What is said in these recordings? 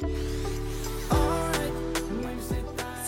Yeah.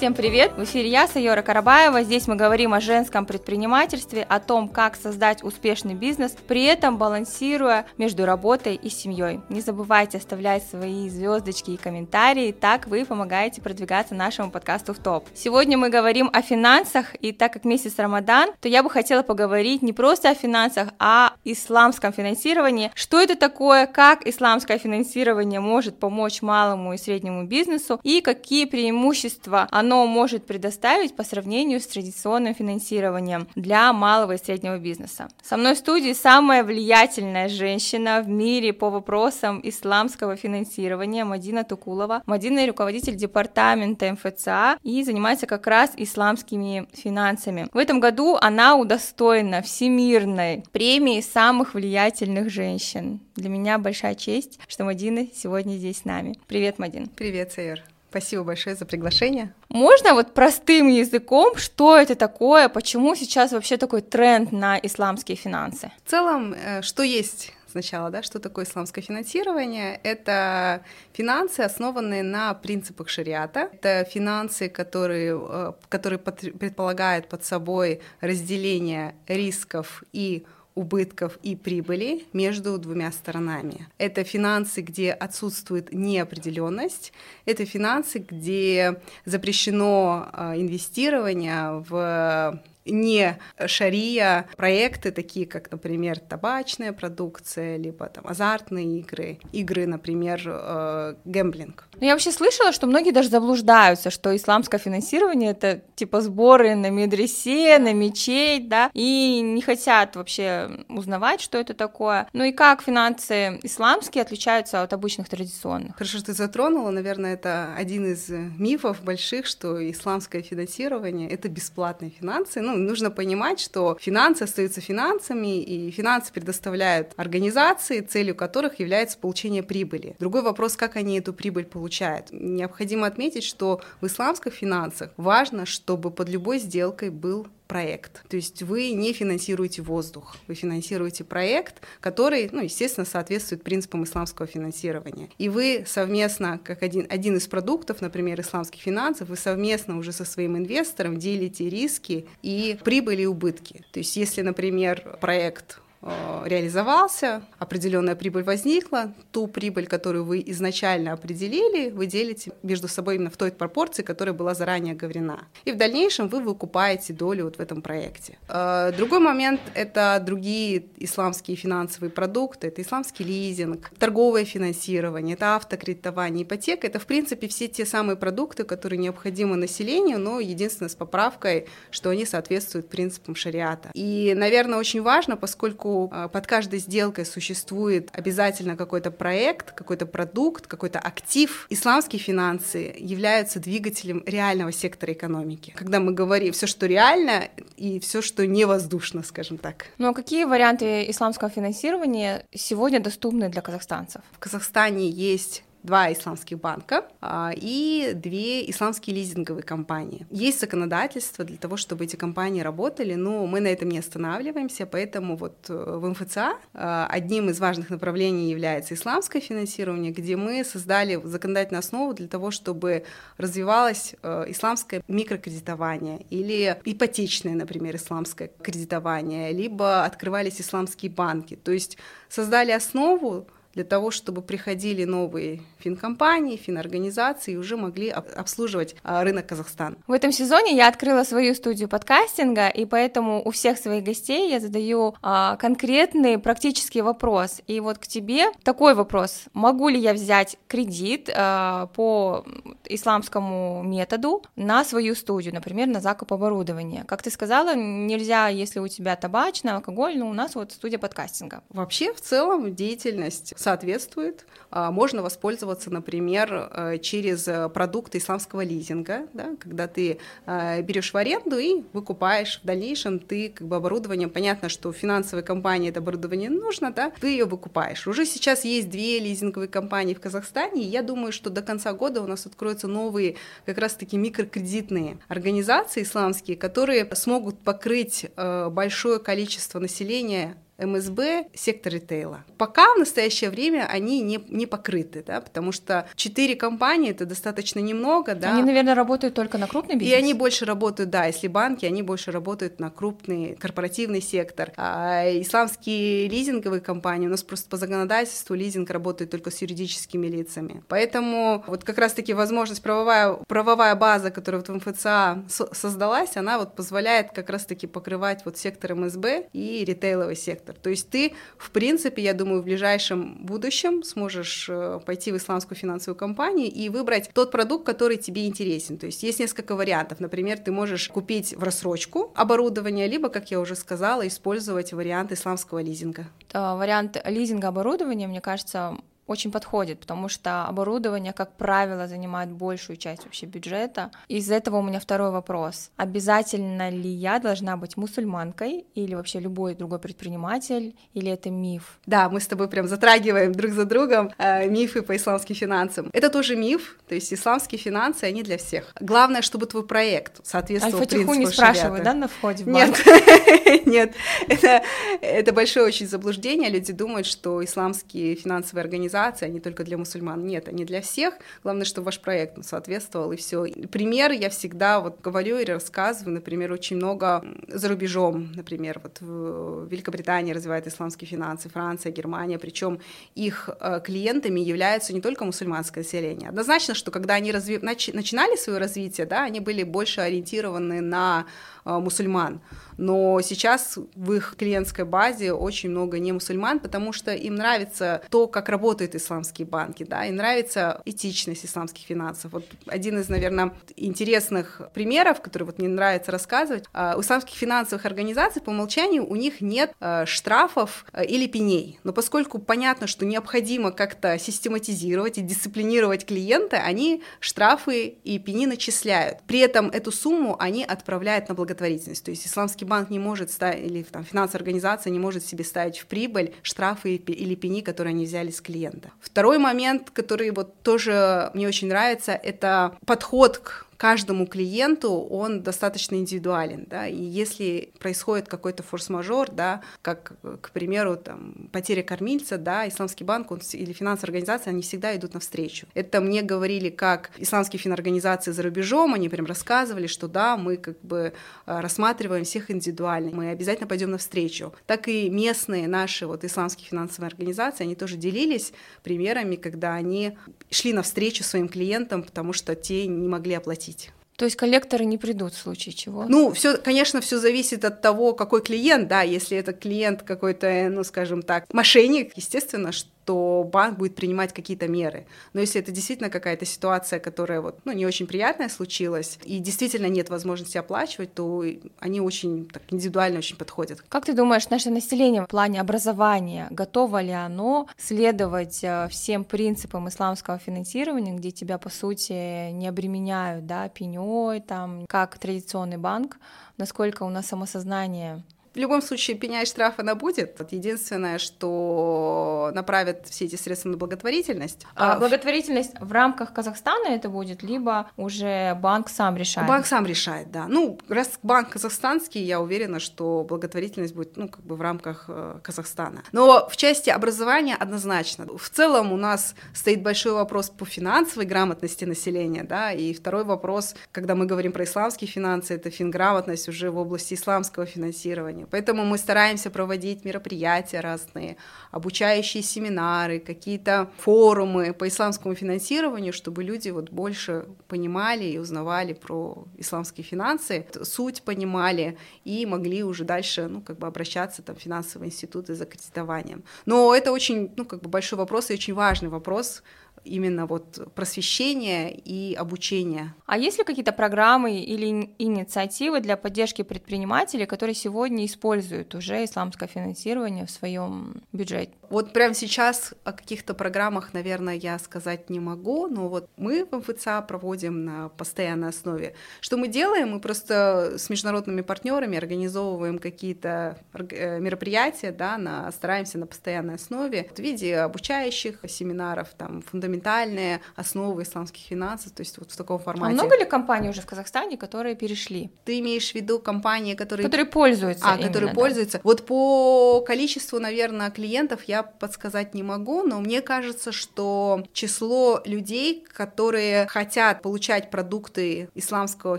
Всем привет! В эфире я, Сайора Карабаева. Здесь мы говорим о женском предпринимательстве, о том, как создать успешный бизнес, при этом балансируя между работой и семьей. Не забывайте оставлять свои звездочки и комментарии, так вы помогаете продвигаться нашему подкасту в топ. Сегодня мы говорим о финансах, и так как месяц Рамадан, то я бы хотела поговорить не просто о финансах, а о исламском финансировании. Что это такое, как исламское финансирование может помочь малому и среднему бизнесу, и какие преимущества оно оно может предоставить по сравнению с традиционным финансированием для малого и среднего бизнеса. Со мной в студии самая влиятельная женщина в мире по вопросам исламского финансирования Мадина Тукулова. Мадина руководитель департамента МФЦА и занимается как раз исламскими финансами. В этом году она удостоена всемирной премии самых влиятельных женщин. Для меня большая честь, что Мадина сегодня здесь с нами. Привет, Мадин. Привет, Сайер. Спасибо большое за приглашение. Можно вот простым языком, что это такое, почему сейчас вообще такой тренд на исламские финансы? В целом, э, что есть сначала, да, что такое исламское финансирование? Это финансы, основанные на принципах шариата. Это финансы, которые, э, которые предполагают под собой разделение рисков и убытков и прибыли между двумя сторонами. Это финансы, где отсутствует неопределенность, это финансы, где запрещено а, инвестирование в не шария проекты, такие как, например, табачная продукция, либо там азартные игры, игры, например, э, гэмблинг. Ну, я вообще слышала, что многие даже заблуждаются, что исламское финансирование это типа сборы на медресе, на мечеть, да, и не хотят вообще узнавать, что это такое. Ну и как финансы исламские отличаются от обычных традиционных? Хорошо, что ты затронула, наверное, это один из мифов больших, что исламское финансирование это бесплатные финансы. Ну, нужно понимать, что финансы остаются финансами, и финансы предоставляют организации, целью которых является получение прибыли. Другой вопрос, как они эту прибыль получают. Необходимо отметить, что в исламских финансах важно, чтобы под любой сделкой был проект. То есть вы не финансируете воздух, вы финансируете проект, который, ну, естественно, соответствует принципам исламского финансирования. И вы совместно, как один, один из продуктов, например, исламских финансов, вы совместно уже со своим инвестором делите риски и прибыли и убытки. То есть если, например, проект реализовался, определенная прибыль возникла, ту прибыль, которую вы изначально определили, вы делите между собой именно в той пропорции, которая была заранее оговорена. И в дальнейшем вы выкупаете долю вот в этом проекте. Э, другой момент — это другие исламские финансовые продукты, это исламский лизинг, торговое финансирование, это автокредитование, ипотека. Это, в принципе, все те самые продукты, которые необходимы населению, но единственное с поправкой, что они соответствуют принципам шариата. И, наверное, очень важно, поскольку поскольку а, под каждой сделкой существует обязательно какой-то проект, какой-то продукт, какой-то актив, исламские финансы являются двигателем реального сектора экономики. Когда мы говорим все, что реально, и все, что не воздушно, скажем так. Ну а какие варианты исламского финансирования сегодня доступны для казахстанцев? В Казахстане есть два исламских банка а, и две исламские лизинговые компании. Есть законодательство для того, чтобы эти компании работали, но мы на этом не останавливаемся, поэтому вот э, в МФЦА а, одним из важных направлений является исламское финансирование, где мы создали законодательную основу для того, чтобы развивалось э, исламское микрокредитование или ипотечное, например, исламское кредитование, либо открывались исламские банки. То есть создали основу для того, чтобы приходили новые финкомпании, финорганизации и уже могли обслуживать а, рынок Казахстана. В этом сезоне я открыла свою студию подкастинга, и поэтому у всех своих гостей я задаю а, конкретный практический вопрос. И вот к тебе такой вопрос. Могу ли я взять кредит а, по исламскому методу на свою студию, например, на закуп оборудования? Как ты сказала, нельзя, если у тебя табачный, алкоголь, но у нас вот студия подкастинга. Вообще, в целом, деятельность соответствует. А, можно воспользоваться, например, э, через э, продукты исламского лизинга, да, когда ты э, берешь в аренду и выкупаешь в дальнейшем ты как бы оборудование. Понятно, что финансовой компании это оборудование нужно, да, ты ее выкупаешь. Уже сейчас есть две лизинговые компании в Казахстане, и я думаю, что до конца года у нас откроются новые как раз-таки микрокредитные организации исламские, которые смогут покрыть большое количество населения МСБ, сектор ритейла. Пока в настоящее время они не, не покрыты, да, потому что четыре компании это достаточно немного, да. Они, наверное, работают только на крупный бизнес. И они больше работают, да, если банки, они больше работают на крупный корпоративный сектор. А исламские лизинговые компании у нас просто по законодательству лизинг работает только с юридическими лицами. Поэтому вот как раз-таки возможность правовая, правовая база, которая вот в МФЦА создалась, она вот позволяет как раз-таки покрывать вот сектор МСБ и ритейловый сектор. То есть ты, в принципе, я думаю, в ближайшем будущем сможешь э, пойти в исламскую финансовую компанию и выбрать тот продукт, который тебе интересен. То есть есть несколько вариантов. Например, ты можешь купить в рассрочку оборудование, либо, как я уже сказала, использовать вариант исламского лизинга. Вариант лизинга оборудования, мне кажется, очень подходит, потому что оборудование, как правило, занимает большую часть вообще бюджета. Из этого у меня второй вопрос. Обязательно ли я должна быть мусульманкой или вообще любой другой предприниматель, или это миф? Да, мы с тобой прям затрагиваем друг за другом э, мифы по исламским финансам. Это тоже миф, то есть исламские финансы, они для всех. Главное, чтобы твой проект соответствовал Аль-Фатиху не спрашивают, да, на входе в банк? Нет, нет, это, это большое очень заблуждение. Люди думают, что исламские финансовые организации организации, они только для мусульман. Нет, они для всех. Главное, чтобы ваш проект соответствовал, и все. Пример я всегда вот говорю и рассказываю, например, очень много за рубежом, например, вот в Великобритании развивает исламские финансы, Франция, Германия, причем их э, клиентами являются не только мусульманское население. Однозначно, что когда они разви... начинали свое развитие, да, они были больше ориентированы на э, мусульман но сейчас в их клиентской базе очень много не мусульман, потому что им нравится то, как работают исламские банки, да, им нравится этичность исламских финансов. Вот один из, наверное, интересных примеров, который вот мне нравится рассказывать, а, у исламских финансовых организаций по умолчанию у них нет а, штрафов а, или пеней, но поскольку понятно, что необходимо как-то систематизировать и дисциплинировать клиента, они штрафы и пени начисляют. При этом эту сумму они отправляют на благотворительность, то есть исламский банк не может ставить, или там, финансовая организация не может себе ставить в прибыль штрафы или пени, которые они взяли с клиента. Второй момент, который вот тоже мне очень нравится, это подход к каждому клиенту он достаточно индивидуален, да, и если происходит какой-то форс-мажор, да, как, к примеру, там, потеря кормильца, да, исламский банк он, или финансовая организация, они всегда идут навстречу. Это мне говорили как исламские финорганизации за рубежом, они прям рассказывали, что да, мы как бы э, рассматриваем всех индивидуально, мы обязательно пойдем навстречу. Так и местные наши вот исламские финансовые организации, они тоже делились примерами, когда они шли навстречу своим клиентам, потому что те не могли оплатить платить. То есть коллекторы не придут в случае чего? Ну, все, конечно, все зависит от того, какой клиент, да, если это клиент какой-то, ну, скажем так, мошенник, естественно, что что банк будет принимать какие-то меры. Но если это действительно какая-то ситуация, которая вот, ну, не очень приятная случилась, и действительно нет возможности оплачивать, то они очень так, индивидуально очень подходят. Как ты думаешь, наше население в плане образования, готово ли оно следовать э, всем принципам исламского финансирования, где тебя, по сути, не обременяют, да, пеней, там, как традиционный банк, насколько у нас самосознание в любом случае, пеня и штраф она будет. Единственное, что направят все эти средства на благотворительность. А, а благотворительность в рамках Казахстана это будет, либо уже банк сам решает? Банк сам решает, да. Ну, раз банк казахстанский, я уверена, что благотворительность будет, ну, как бы в рамках э, Казахстана. Но в части образования однозначно. В целом у нас стоит большой вопрос по финансовой грамотности населения, да, и второй вопрос, когда мы говорим про исламские финансы, это финграмотность уже в области исламского финансирования образованию. Поэтому мы стараемся проводить мероприятия разные, обучающие семинары, какие-то форумы по исламскому финансированию, чтобы люди вот больше понимали и узнавали про исламские финансы, суть понимали и могли уже дальше, ну, как бы обращаться там в финансовые институты за кредитованием. Но это очень, ну, как бы большой вопрос и очень важный вопрос, именно вот просвещения и обучения. А есть ли какие-то программы или инициативы для поддержки предпринимателей, которые сегодня используют уже исламское финансирование в своем бюджете? Вот прямо сейчас о каких-то программах, наверное, я сказать не могу, но вот мы в МФЦА проводим на постоянной основе. Что мы делаем? Мы просто с международными партнерами организовываем какие-то э, мероприятия, да, на, стараемся на постоянной основе в виде обучающих семинаров, там, фундаментальных фундаментальные основы исламских финансов, то есть вот в таком А формате. много ли компаний уже в Казахстане, которые перешли? Ты имеешь в виду компании, которые... Которые пользуются А, именно, которые да. пользуются. Вот по количеству, наверное, клиентов я подсказать не могу, но мне кажется, что число людей, которые хотят получать продукты исламского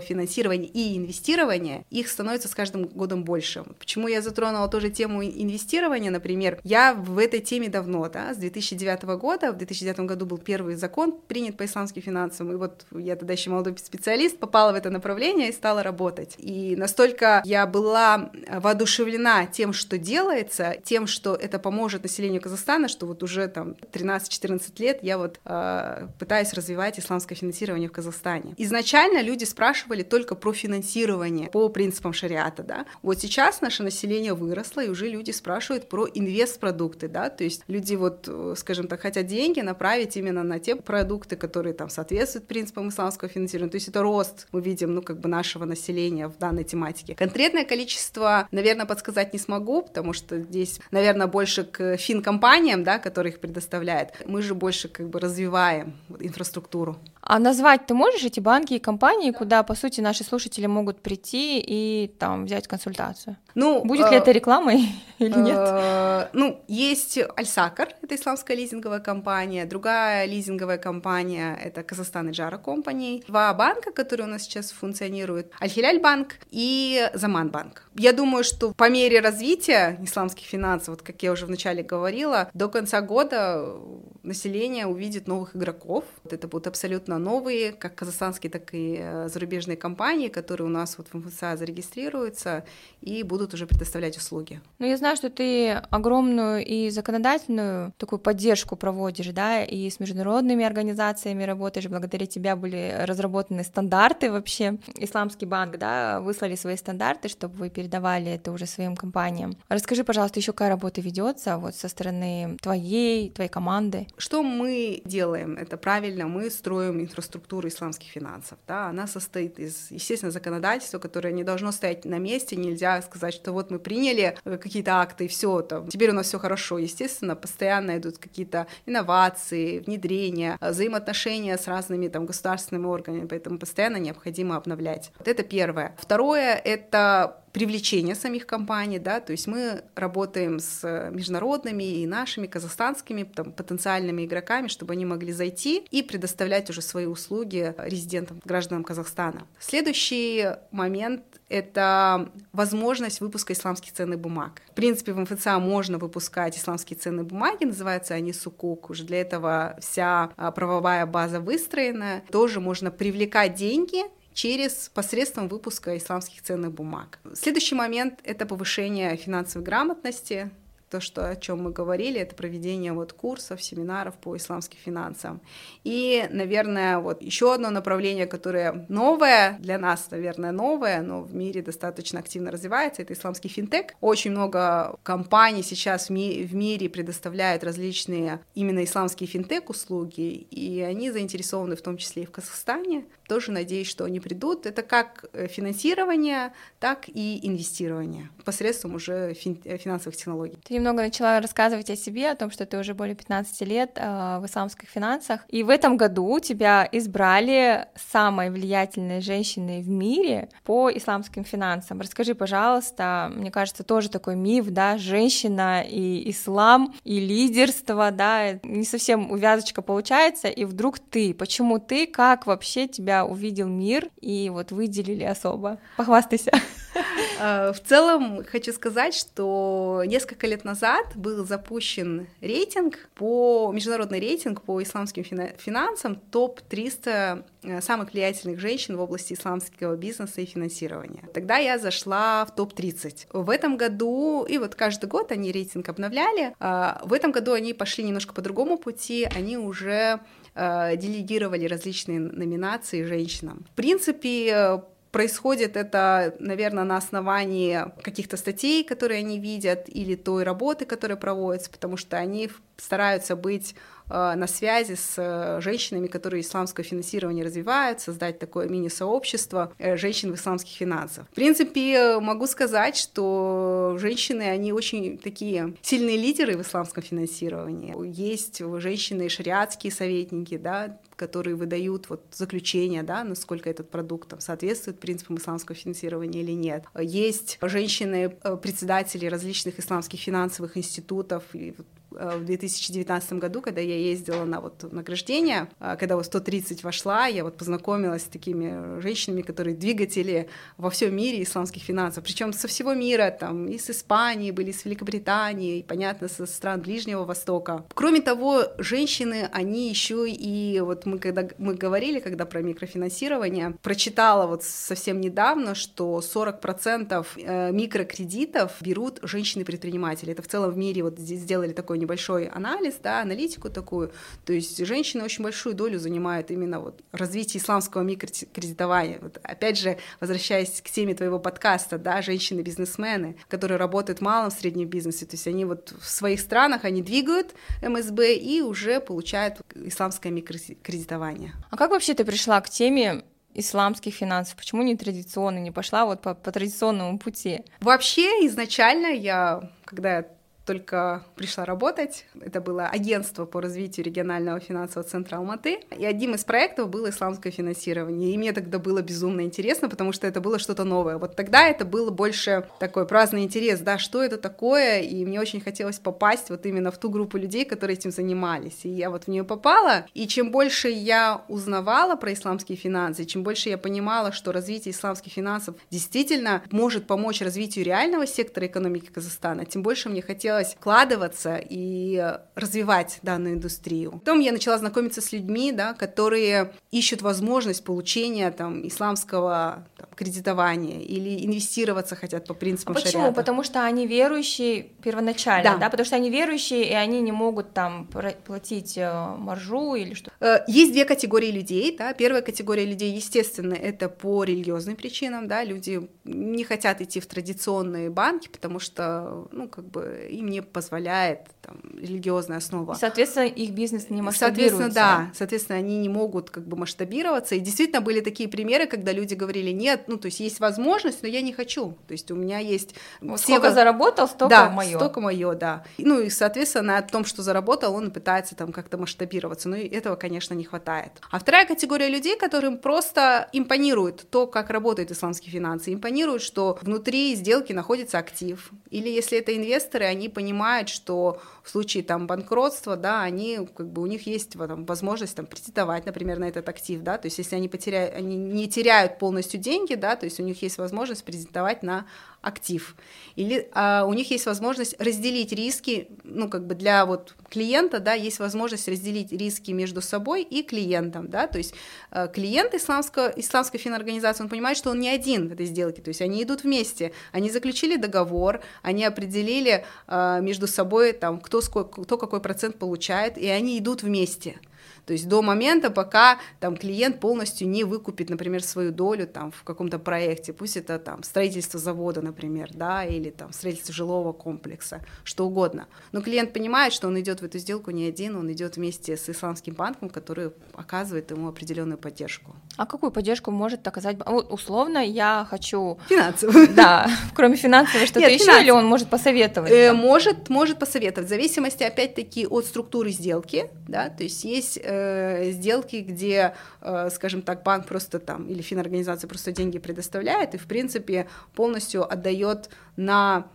финансирования и инвестирования, их становится с каждым годом больше. Почему я затронула тоже тему инвестирования, например, я в этой теме давно, да, с 2009 года, в 2009 году был первый закон принят по исламским финансам, и вот я тогда еще молодой специалист, попала в это направление и стала работать. И настолько я была воодушевлена тем, что делается, тем, что это поможет населению Казахстана, что вот уже там 13-14 лет я вот э, пытаюсь развивать исламское финансирование в Казахстане. Изначально люди спрашивали только про финансирование по принципам шариата, да. Вот сейчас наше население выросло, и уже люди спрашивают про инвестпродукты, да, то есть люди вот, э, скажем так, хотят деньги направить именно на те продукты, которые там соответствуют принципам исламского финансирования, то есть это рост, мы видим, ну, как бы нашего населения в данной тематике. Конкретное количество, наверное, подсказать не смогу, потому что здесь, наверное, больше к финкомпаниям, да, которые их предоставляют. Мы же больше как бы развиваем инфраструктуру. А назвать ты можешь эти банки и компании, куда, по сути, наши слушатели могут прийти и там взять консультацию? Ну, Будет ли э, это рекламой или нет? Э, Ну, есть Альсакар, это исламская лизинговая компания, другая лизинговая компания — это Казахстан и Джара Company, два банка, которые у нас сейчас функционируют, Аль-Хиляль банк и Заман банк. Я думаю, что по мере развития исламских финансов, вот как я уже вначале говорила, до конца года население увидит новых игроков. Вот это будут абсолютно новые, как казахстанские, так и э, зарубежные компании, которые у нас вот в МФЦА зарегистрируются и будут уже предоставлять услуги. Ну, я знаю, что ты огромную и законодательную такую поддержку проводишь, да, и с международными организациями работаешь. Благодаря тебе были разработаны стандарты вообще. Исламский банк, да, выслали свои стандарты, чтобы вы передавали это уже своим компаниям. Расскажи, пожалуйста, еще какая работа ведется вот со стороны твоей, твоей команды? Что мы делаем? Это правильно, мы строим инфраструктуру исламских финансов. Да? Она состоит из, естественно, законодательства, которое не должно стоять на месте, нельзя сказать, что вот мы приняли какие-то акты, и все, там, теперь у нас все хорошо. Естественно, постоянно идут какие-то инновации, внедрения, взаимоотношения с разными там, государственными органами, поэтому постоянно необходимо обновлять. Вот это первое. Второе — это привлечение самих компаний, да, то есть мы работаем с международными и нашими казахстанскими там, потенциальными игроками, чтобы они могли зайти и предоставлять уже свои услуги резидентам, гражданам Казахстана. Следующий момент — это возможность выпуска исламских ценных бумаг. В принципе, в МФЦА можно выпускать исламские ценные бумаги, называются они сукук. Уже для этого вся а, правовая база выстроена. Тоже можно привлекать деньги через посредством выпуска исламских ценных бумаг. Следующий момент — это повышение финансовой грамотности, то, что, о чем мы говорили, это проведение вот курсов, семинаров по исламским финансам. И, наверное, вот еще одно направление, которое новое, для нас, наверное, новое, но в мире достаточно активно развивается, это исламский финтех. Очень много компаний сейчас в, ми- в мире предоставляют различные именно исламские финтех-услуги, и они заинтересованы в том числе и в Казахстане. Тоже надеюсь, что они придут. Это как финансирование, так и инвестирование посредством уже фин- финансовых технологий. Ты немного начала рассказывать о себе, о том, что ты уже более 15 лет э, в исламских финансах. И в этом году тебя избрали самой влиятельной женщиной в мире по исламским финансам. Расскажи, пожалуйста, мне кажется, тоже такой миф, да, женщина и ислам, и лидерство, да, не совсем увязочка получается, и вдруг ты, почему ты, как вообще тебя увидел мир и вот выделили особо? Похвастайся. В целом хочу сказать, что несколько лет назад был запущен рейтинг по международный рейтинг по исламским финансам топ 300 самых влиятельных женщин в области исламского бизнеса и финансирования. Тогда я зашла в топ 30. В этом году и вот каждый год они рейтинг обновляли. В этом году они пошли немножко по другому пути. Они уже делегировали различные номинации женщинам. В принципе, Происходит это, наверное, на основании каких-то статей, которые они видят, или той работы, которая проводится, потому что они стараются быть Э, на связи с э, женщинами, которые исламское финансирование развивают, создать такое мини-сообщество э, женщин в исламских финансах. В принципе, могу сказать, что женщины, они очень такие сильные лидеры в исламском финансировании. Есть женщины шариатские советники, да, которые выдают вот заключение, да, насколько этот продукт там, соответствует принципам исламского финансирования или нет. Есть женщины, председатели различных исламских финансовых институтов, и Э, в 2019 году, когда я ездила на вот награждение, э, когда вот 130 вошла, я вот познакомилась с такими женщинами, которые двигатели во всем мире исламских финансов, причем со всего мира, там и с Испании были, и с Великобритании, и, понятно, со стран Ближнего Востока. Кроме того, женщины, они еще и вот мы когда мы говорили, когда про микрофинансирование, прочитала вот совсем недавно, что 40% э, микрокредитов берут женщины-предприниматели. Это в целом в мире вот здесь сделали такой небольшой анализ, да, аналитику такую. То есть женщины очень большую долю занимают именно вот развитие исламского микрокредитования. Вот, опять же, возвращаясь к теме твоего подкаста, да, женщины-бизнесмены, которые работают в малом среднем бизнесе, то есть они вот в своих странах, они двигают МСБ и уже получают исламское микрокредитование. А как вообще ты пришла к теме исламских финансов? Почему не традиционно, не пошла вот по, по традиционному пути? Вообще, изначально я, когда я только пришла работать. Это было агентство по развитию регионального финансового центра Алматы. И одним из проектов было исламское финансирование. И мне тогда было безумно интересно, потому что это было что-то новое. Вот тогда это было больше такой праздный интерес, да, что это такое, и мне очень хотелось попасть вот именно в ту группу людей, которые этим занимались. И я вот в нее попала, и чем больше я узнавала про исламские финансы, чем больше я понимала, что развитие исламских финансов действительно может помочь развитию реального сектора экономики Казахстана, тем больше мне хотелось хотелось вкладываться и развивать данную индустрию. Потом я начала знакомиться с людьми, да, которые ищут возможность получения там, исламского там, кредитования или инвестироваться хотят по принципам а почему? шариата. Потому что они верующие первоначально, да. да, потому что они верующие, и они не могут там платить э, маржу или что. Э, есть две категории людей, да. Первая категория людей, естественно, это по религиозным причинам, да, люди не хотят идти в традиционные банки, потому что, ну, как бы им не позволяет там, религиозная основа. И, соответственно, их бизнес не масштабируется. Соответственно, да, соответственно, они не могут как бы масштабироваться. И действительно были такие примеры, когда люди говорили, нет, ну, то есть есть возможность, но я не хочу. То есть у меня есть... Вот все сколько заработал, столько да, мое. столько мое, да. Ну и, соответственно, о том, что заработал, он пытается там как-то масштабироваться. Но этого, конечно, не хватает. А вторая категория людей, которым просто импонирует то, как работают исламские финансы, импонирует, что внутри сделки находится актив. Или если это инвесторы, они понимают, что в случае там банкротства, да, они как бы у них есть там, возможность там претендовать, например, на этот актив, да, то есть если они потеряют, они не теряют полностью деньги, да, то есть у них есть возможность претендовать на актив. Или а, у них есть возможность разделить риски, ну, как бы для вот клиента, да, есть возможность разделить риски между собой и клиентом, да, то есть а, клиент исламского, исламской финорганизации, он понимает, что он не один в этой сделке, то есть они идут вместе, они заключили договор, они определили а, между собой, там, кто, сколько, кто какой процент получает, и они идут вместе. То есть до момента, пока там клиент полностью не выкупит, например, свою долю там в каком-то проекте, пусть это там строительство завода, например, да, или там строительство жилого комплекса, что угодно. Но клиент понимает, что он идет в эту сделку не один, он идет вместе с исламским банком, который оказывает ему определенную поддержку. А какую поддержку может оказать? Вот условно я хочу финансовую. Да, кроме финансовой что-то еще, или он может посоветовать? Э, может, может посоветовать, в зависимости опять-таки от структуры сделки, да, то есть есть э, сделки, где, э, скажем так, банк просто там или финорганизация просто деньги предоставляет и, в принципе, полностью отдает на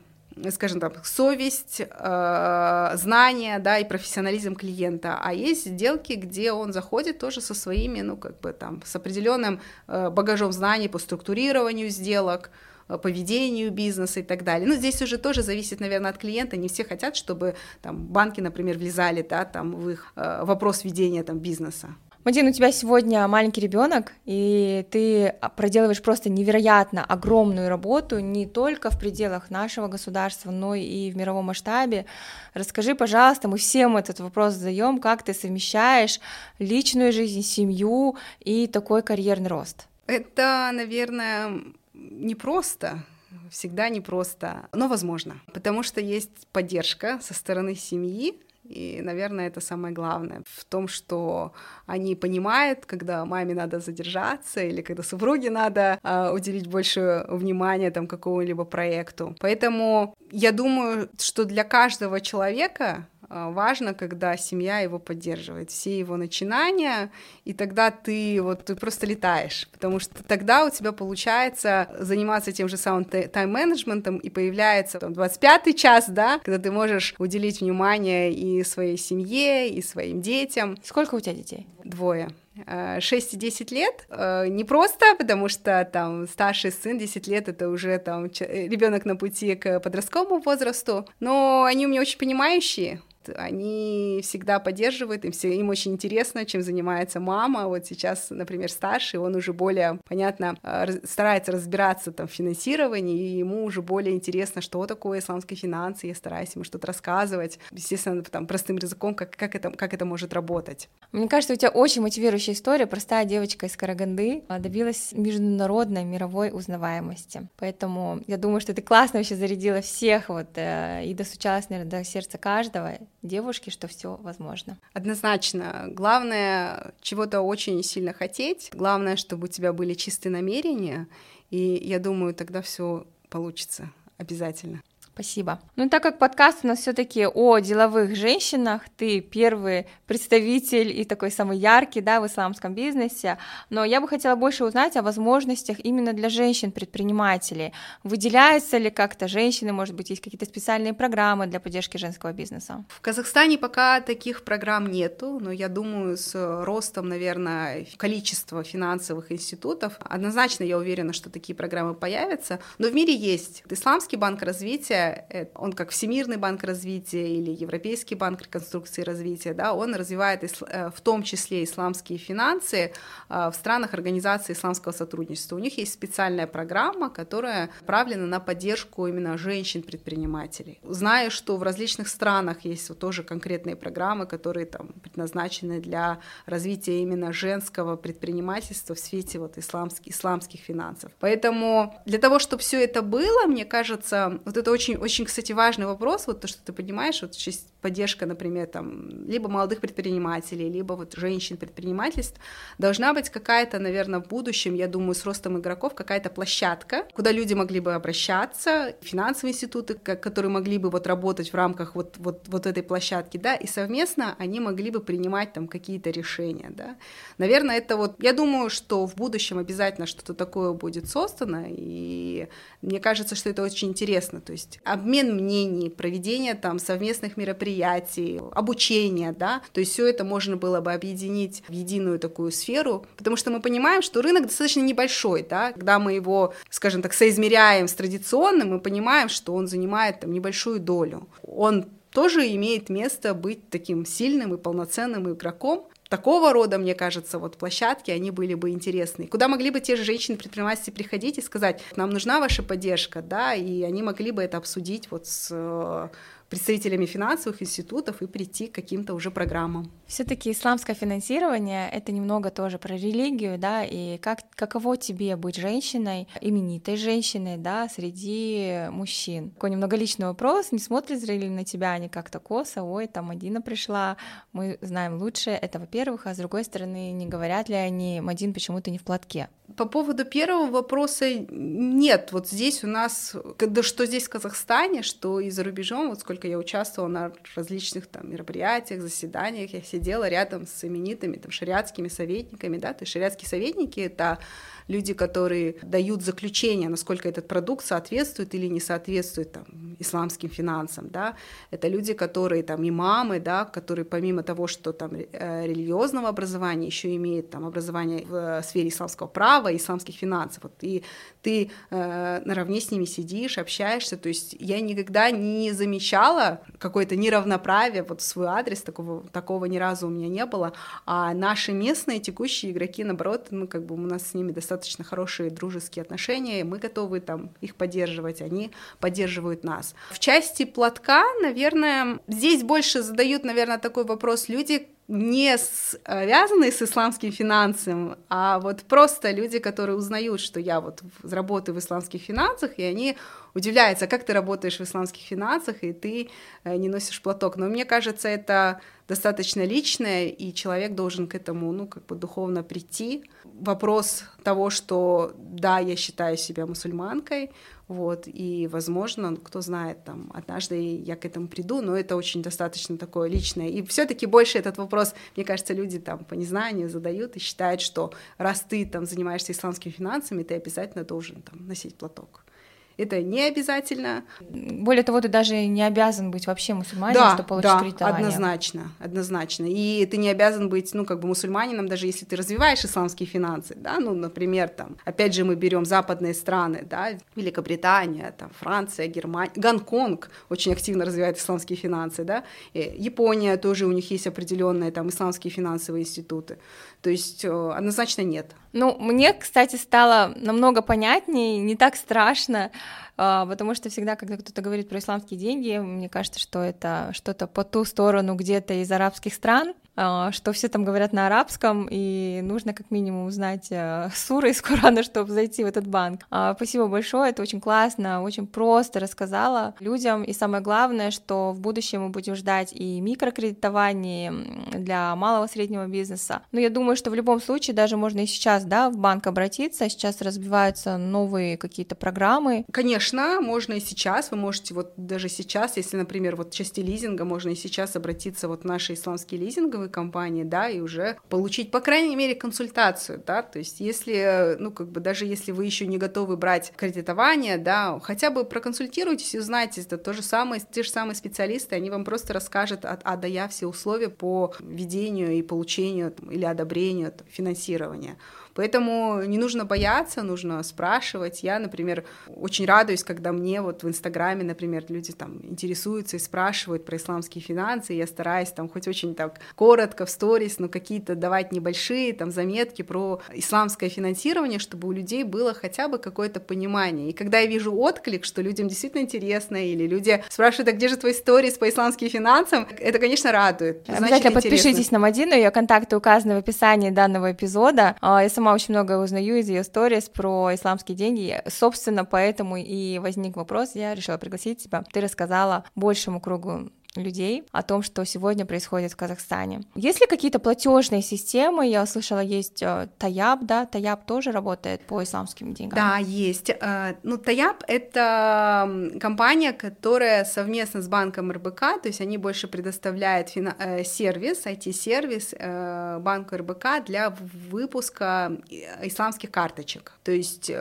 скажем так, совесть, э, знания, да, и профессионализм клиента. А есть сделки, где он заходит тоже со своими, ну, как бы там, с определенным э, багажом знаний по структурированию сделок, поведению бизнеса и так далее. Ну, здесь уже тоже зависит, наверное, от клиента. Не все хотят, чтобы там банки, например, влезали, да, там в их э, вопрос ведения там бизнеса. Мадин, у тебя сегодня маленький ребенок, и ты проделываешь просто невероятно огромную работу не только в пределах нашего государства, но и в мировом масштабе. Расскажи, пожалуйста, мы всем этот вопрос задаем, как ты совмещаешь личную жизнь, семью и такой карьерный рост? Это, наверное, непросто всегда непросто, но возможно, потому что есть поддержка со стороны семьи, И, наверное, это самое главное в том, что они понимают, когда маме надо задержаться или когда супруге надо э, уделить больше внимания там какому-либо проекту. Поэтому я думаю, что для каждого человека важно, когда семья его поддерживает, все его начинания, и тогда ты вот ты просто летаешь, потому что тогда у тебя получается заниматься тем же самым тайм-менеджментом, и появляется там 25-й час, да, когда ты можешь уделить внимание и своей семье, и своим детям. Сколько у тебя детей? Двое. 6 и 10 лет. Э, не просто, потому что там старший сын 10 лет это уже там ребенок на пути к подростковому возрасту, но они у меня очень понимающие, они всегда поддерживают, им, все, им очень интересно, чем занимается мама. Вот сейчас, например, старший, он уже более, понятно, э, старается разбираться там в финансировании, и ему уже более интересно, что такое исламские финансы, я стараюсь ему что-то рассказывать, естественно, там, простым языком, как, как, это, как это может работать. Мне кажется, у тебя очень мотивирующая история. Простая девочка из Караганды а, добилась международной мировой узнаваемости. Поэтому я думаю, что ты классно вообще зарядила всех вот э, и достучалась, наверное, до сердца каждого девушки, что все возможно. Однозначно. Главное чего-то очень сильно хотеть. Главное, чтобы у тебя были чистые намерения. И я думаю, тогда все получится обязательно. Спасибо. Ну, так как подкаст у нас все-таки о деловых женщинах, ты первый представитель и такой самый яркий, да, в исламском бизнесе, но я бы хотела больше узнать о возможностях именно для женщин-предпринимателей. Выделяются ли как-то женщины, может быть, есть какие-то специальные программы для поддержки женского бизнеса? В Казахстане пока таких программ нету, но я думаю, с ростом, наверное, количества финансовых институтов, однозначно я уверена, что такие программы появятся, но в мире есть Исламский банк развития, Э, он как Всемирный банк развития или Европейский банк реконструкции и развития, да, он развивает э, в том числе исламские финансы э, в странах Организации исламского сотрудничества. У них есть специальная программа, которая направлена на поддержку именно женщин-предпринимателей. Знаю, что в различных странах есть вот тоже конкретные программы, которые там предназначены для развития именно женского предпринимательства в свете вот исламских, исламских финансов. Поэтому для того, чтобы все это было, мне кажется, вот это очень очень, кстати, важный вопрос, вот то, что ты понимаешь, вот поддержка, например, там, либо молодых предпринимателей, либо вот женщин-предпринимательств, должна быть какая-то, наверное, в будущем, я думаю, с ростом игроков, какая-то площадка, куда люди могли бы обращаться, финансовые институты, которые могли бы вот работать в рамках вот, вот, вот этой площадки, да, и совместно они могли бы принимать там какие-то решения, да. Наверное, это вот, я думаю, что в будущем обязательно что-то такое будет создано, и мне кажется, что это очень интересно, то есть обмен мнений, проведение там совместных мероприятий, обучение, да, то есть все это можно было бы объединить в единую такую сферу, потому что мы понимаем, что рынок достаточно небольшой, да, когда мы его, скажем так, соизмеряем с традиционным, мы понимаем, что он занимает там небольшую долю. Он тоже имеет место быть таким сильным и полноценным игроком, такого рода, мне кажется, вот площадки, они были бы интересны. Куда могли бы те же женщины-предприниматели приходить и сказать, нам нужна ваша поддержка, да, и они могли бы это обсудить вот с э, представителями финансовых институтов и прийти к каким-то уже программам. Все-таки исламское финансирование это немного тоже про религию, да, и как каково тебе быть женщиной, именитой женщиной, да, среди мужчин. Такой немного личный вопрос: не смотрят ли на тебя они как-то косо, ой, там Мадина пришла, мы знаем лучше. Это во-первых, а с другой стороны, не говорят ли они, Мадин, почему ты не в платке? По поводу первого вопроса нет, вот здесь у нас, да что здесь в Казахстане, что и за рубежом, вот сколько я участвовала на различных там мероприятиях, заседаниях, я сидела рядом с именитыми там шариатскими советниками, да, то есть шариатские советники — это люди, которые дают заключение, насколько этот продукт соответствует или не соответствует там, исламским финансам, да, это люди, которые там имамы, да, которые помимо того, что там э, религиозного образования, еще имеют там образование в сфере исламского права, исламских финансов, вот, и ты э, наравне с ними сидишь, общаешься, то есть я никогда не замечала какое-то неравноправие. Вот в свой адрес, такого, такого ни разу у меня не было, а наши местные текущие игроки, наоборот, ну, как бы у нас с ними достаточно хорошие дружеские отношения, мы готовы там их поддерживать, они поддерживают нас. В части платка, наверное, здесь больше задают, наверное, такой вопрос люди, не связанные с исламским финансом, а вот просто люди, которые узнают, что я вот работаю в исламских финансах, и они удивляются, как ты работаешь в исламских финансах, и ты э, не носишь платок. Но мне кажется, это достаточно личное, и человек должен к этому, ну, как бы духовно прийти. Вопрос того, что да, я считаю себя мусульманкой, вот, и, возможно, кто знает, там, однажды я к этому приду, но это очень достаточно такое личное. И все таки больше этот вопрос, мне кажется, люди там по незнанию задают и считают, что раз ты там занимаешься исламскими финансами, ты обязательно должен там носить платок это не обязательно. Более того, ты даже не обязан быть вообще мусульманином, да, чтобы получить да, кредитование. однозначно, однозначно. И ты не обязан быть, ну, как бы мусульманином, даже если ты развиваешь исламские финансы, да, ну, например, там, опять же, мы берем западные страны, да, Великобритания, там, Франция, Германия, Гонконг очень активно развивает исламские финансы, да, и Япония тоже, у них есть определенные там исламские финансовые институты. То есть э, однозначно нет. Ну, мне, кстати, стало намного понятнее, не так страшно, потому что всегда, когда кто-то говорит про исламские деньги, мне кажется, что это что-то по ту сторону где-то из арабских стран, а, что все там говорят на арабском, и нужно как минимум узнать э, суры из Корана, чтобы зайти в этот банк. А, спасибо большое, это очень классно, очень просто рассказала людям, и самое главное, что в будущем мы будем ждать и микрокредитование для малого среднего бизнеса. Но я думаю, что в любом случае даже можно и сейчас, да, в банк обратиться, сейчас разбиваются новые какие-то программы. Конечно, можно и сейчас, вы можете вот даже сейчас, если, например, вот части лизинга, можно и сейчас обратиться вот в наши исламские лизинговые страховой компании, да, и уже получить, по крайней мере, консультацию, да, то есть если, ну, как бы даже если вы еще не готовы брать кредитование, да, хотя бы проконсультируйтесь и узнайте, это то же самое, те же самые специалисты, они вам просто расскажут от А до Я все условия по ведению и получению или одобрению финансирования. Поэтому не нужно бояться, нужно спрашивать. Я, например, очень радуюсь, когда мне вот в Инстаграме, например, люди там интересуются и спрашивают про исламские финансы, я стараюсь там хоть очень так коротко в сторис, но какие-то давать небольшие там заметки про исламское финансирование, чтобы у людей было хотя бы какое-то понимание. И когда я вижу отклик, что людям действительно интересно, или люди спрашивают, а где же твой сторис по исламским финансам, это, конечно, радует. Значит, Обязательно подпишитесь на Мадину, ее контакты указаны в описании данного эпизода. А, я сама сама очень много узнаю из ее сторис про исламские деньги. Собственно, поэтому и возник вопрос, я решила пригласить тебя. Ты рассказала большему кругу людей о том, что сегодня происходит в Казахстане. Есть ли какие-то платежные системы? Я услышала, есть э, Таяб, да? Таяб тоже работает по исламским деньгам? Да, есть. Э, ну, Таяб — это компания, которая совместно с банком РБК, то есть они больше предоставляют э, сервис, IT-сервис банку РБК для выпуска исламских карточек. То есть,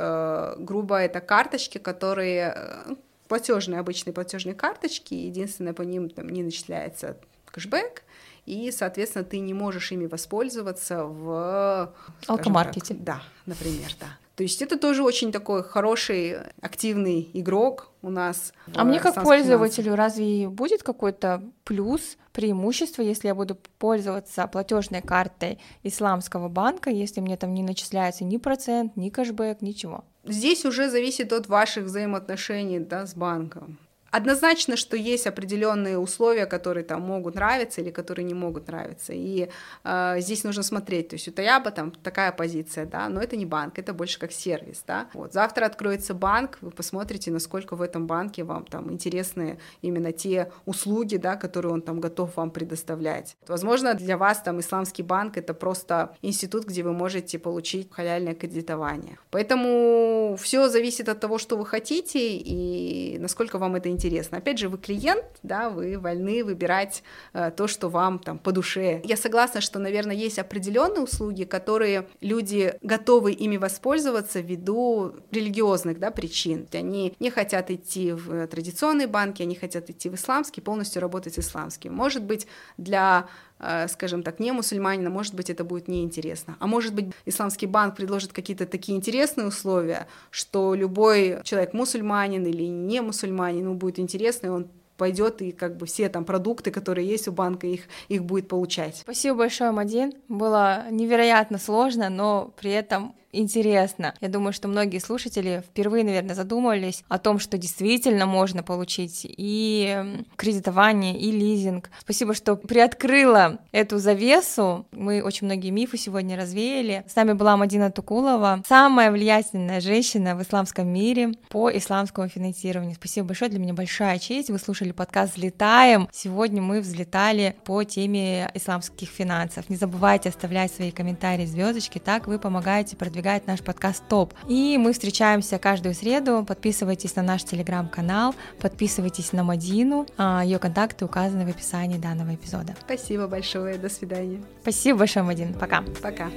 грубо, это карточки, которые платежные, обычные платежные карточки, единственное, по ним там не начисляется кэшбэк, и, соответственно, ты не можешь ими воспользоваться в... Алкомаркете. Так, да, например, да. То есть это тоже очень такой хороший, активный игрок у нас. А мне как пользователю финансах. разве будет какой-то плюс, преимущество, если я буду пользоваться платежной картой исламского банка, если мне там не начисляется ни процент, ни кэшбэк, ничего? Здесь уже зависит от ваших взаимоотношений да, с банком. Однозначно, что есть определенные условия, которые там могут нравиться или которые не могут нравиться. И э, здесь нужно смотреть. То есть у Таяба там такая позиция, да, но это не банк, это больше как сервис, да. Вот завтра откроется банк, вы посмотрите, насколько в этом банке вам там интересны именно те услуги, да, которые он там готов вам предоставлять. Возможно, для вас там исламский банк это просто институт, где вы можете получить халяльное кредитование. Поэтому все зависит от того, что вы хотите и насколько вам это интересно интересно. Опять же, вы клиент, да, вы вольны выбирать э, то, что вам там по душе. Я согласна, что, наверное, есть определенные услуги, которые люди готовы ими воспользоваться ввиду религиозных да, причин. Они не хотят идти в традиционные банки, они хотят идти в исламский, полностью работать исламским. Может быть, для Э, скажем так, не мусульманина, может быть, это будет неинтересно. А может быть, исламский банк предложит какие-то такие интересные условия, что любой человек, мусульманин или не мусульманин, ему будет интересно, и он пойдет и как бы все там продукты, которые есть у банка, их, их будет получать. Спасибо большое, Мадин. Было невероятно сложно, но при этом интересно. Я думаю, что многие слушатели впервые, наверное, задумывались о том, что действительно можно получить и кредитование, и лизинг. Спасибо, что приоткрыла эту завесу. Мы очень многие мифы сегодня развеяли. С нами была Мадина Тукулова, самая влиятельная женщина в исламском мире по исламскому финансированию. Спасибо большое, для меня большая честь. Вы слушали подкаст «Взлетаем». Сегодня мы взлетали по теме исламских финансов. Не забывайте оставлять свои комментарии, звездочки, так вы помогаете продвигать наш подкаст ТОП. И мы встречаемся каждую среду. Подписывайтесь на наш телеграм-канал, подписывайтесь на Мадину. А, Ее контакты указаны в описании данного эпизода. Спасибо большое, до свидания. Спасибо большое, Мадин. Пока. Пока.